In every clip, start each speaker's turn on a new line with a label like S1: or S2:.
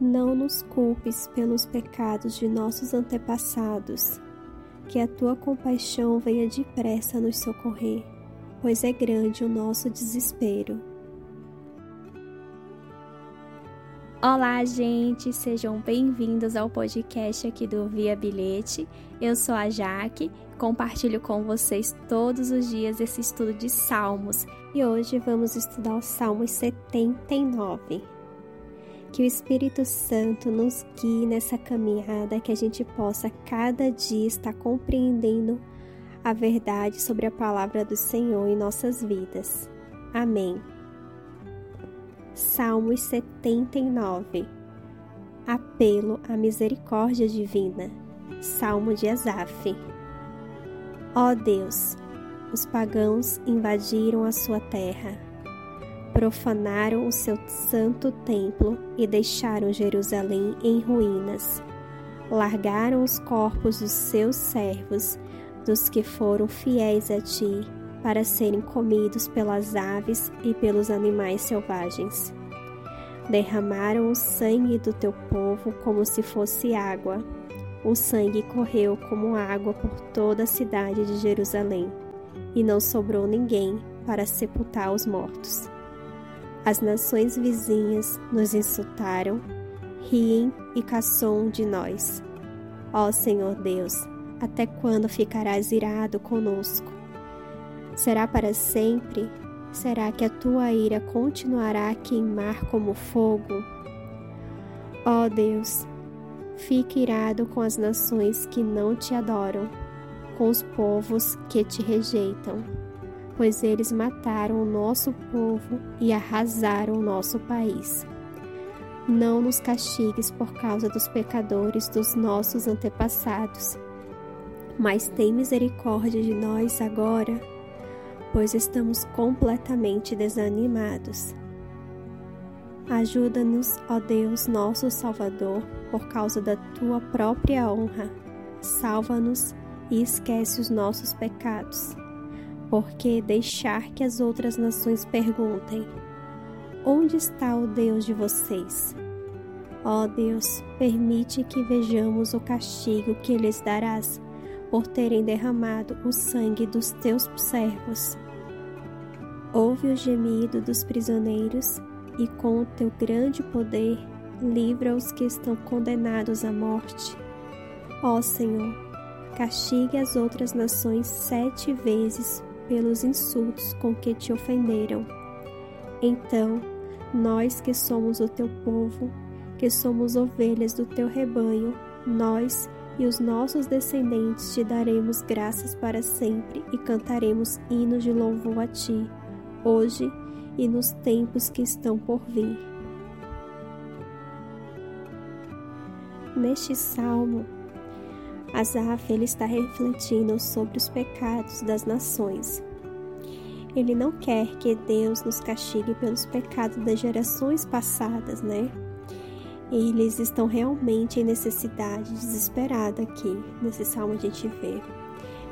S1: Não nos culpes pelos pecados de nossos antepassados, que a tua compaixão venha depressa nos socorrer, pois é grande o nosso desespero.
S2: Olá, gente, sejam bem-vindos ao podcast aqui do Via Bilhete. Eu sou a Jaque, compartilho com vocês todos os dias esse estudo de Salmos
S1: e hoje vamos estudar o Salmo 79. Que o Espírito Santo nos guie nessa caminhada, que a gente possa cada dia estar compreendendo a verdade sobre a palavra do Senhor em nossas vidas. Amém. Salmos 79 Apelo à misericórdia divina. Salmo de Asaf. Ó Deus, os pagãos invadiram a sua terra, profanaram o seu santo templo e deixaram Jerusalém em ruínas. Largaram os corpos dos seus servos, dos que foram fiéis a ti, para serem comidos pelas aves e pelos animais selvagens. Derramaram o sangue do teu povo como se fosse água. O sangue correu como água por toda a cidade de Jerusalém, e não sobrou ninguém para sepultar os mortos. As nações vizinhas nos insultaram, riem e caçam de nós. Ó Senhor Deus, até quando ficarás irado conosco? Será para sempre? Será que a tua ira continuará a queimar como fogo? Ó Deus, fique irado com as nações que não te adoram, com os povos que te rejeitam, pois eles mataram o nosso povo e arrasaram o nosso país. Não nos castigues por causa dos pecadores dos nossos antepassados, mas tem misericórdia de nós agora pois estamos completamente desanimados. Ajuda-nos, ó Deus, nosso Salvador, por causa da tua própria honra. Salva-nos e esquece os nossos pecados. Porque deixar que as outras nações perguntem: Onde está o Deus de vocês? Ó Deus, permite que vejamos o castigo que lhes darás por terem derramado o sangue dos teus servos. Ouve o gemido dos prisioneiros e, com o teu grande poder, livra os que estão condenados à morte. Ó Senhor, castigue as outras nações sete vezes pelos insultos com que te ofenderam. Então, nós que somos o teu povo, que somos ovelhas do teu rebanho, nós e os nossos descendentes te daremos graças para sempre e cantaremos hinos de louvor a ti, hoje e nos tempos que estão por vir. Neste salmo, Asaf ele está refletindo sobre os pecados das nações. Ele não quer que Deus nos castigue pelos pecados das gerações passadas, né? Eles estão realmente em necessidade desesperada aqui. Nesse salmo a gente vê.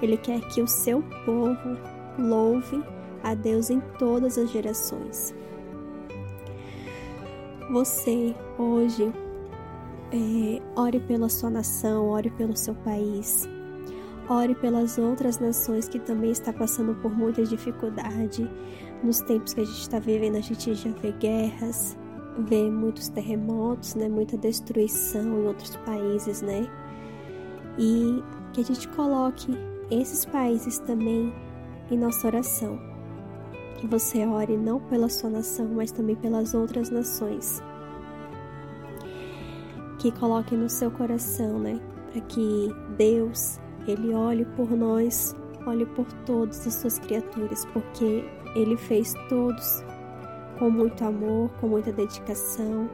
S1: Ele quer que o seu povo louve a Deus em todas as gerações. Você hoje é, ore pela sua nação, ore pelo seu país, ore pelas outras nações que também está passando por muita dificuldade. Nos tempos que a gente está vivendo, a gente já vê guerras, vê muitos terremotos, né, muita destruição em outros países, né? E que a gente coloque esses países também em nossa oração. Que você ore não pela sua nação, mas também pelas outras nações. Que coloque no seu coração, né, para que Deus ele olhe por nós, olhe por todas as suas criaturas, porque ele fez todos com muito amor, com muita dedicação.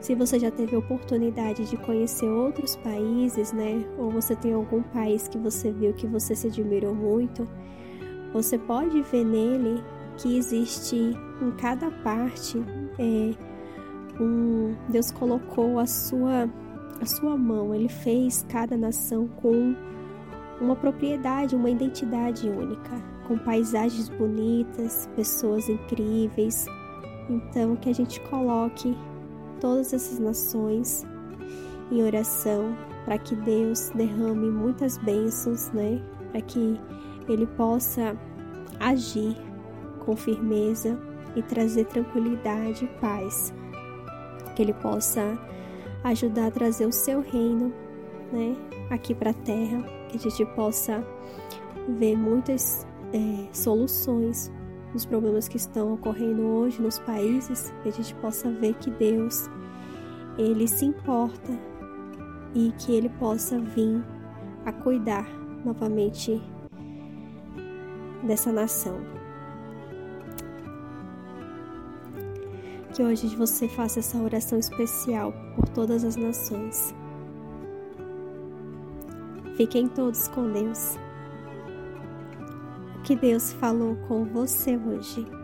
S1: Se você já teve oportunidade de conhecer outros países, né, ou você tem algum país que você viu que você se admirou muito, você pode ver nele que existe em cada parte é, um Deus colocou a sua a sua mão, ele fez cada nação com uma propriedade, uma identidade única, com paisagens bonitas, pessoas incríveis, então, que a gente coloque todas essas nações em oração para que Deus derrame muitas bênçãos, né? Para que Ele possa agir com firmeza e trazer tranquilidade e paz. Que Ele possa ajudar a trazer o seu reino, né? Aqui para a terra, que a gente possa ver muitas é, soluções nos problemas que estão ocorrendo hoje nos países, que a gente possa ver que Deus ele se importa e que ele possa vir a cuidar novamente dessa nação. Que hoje você faça essa oração especial por todas as nações. Fiquem todos com Deus. O que Deus falou com você hoje.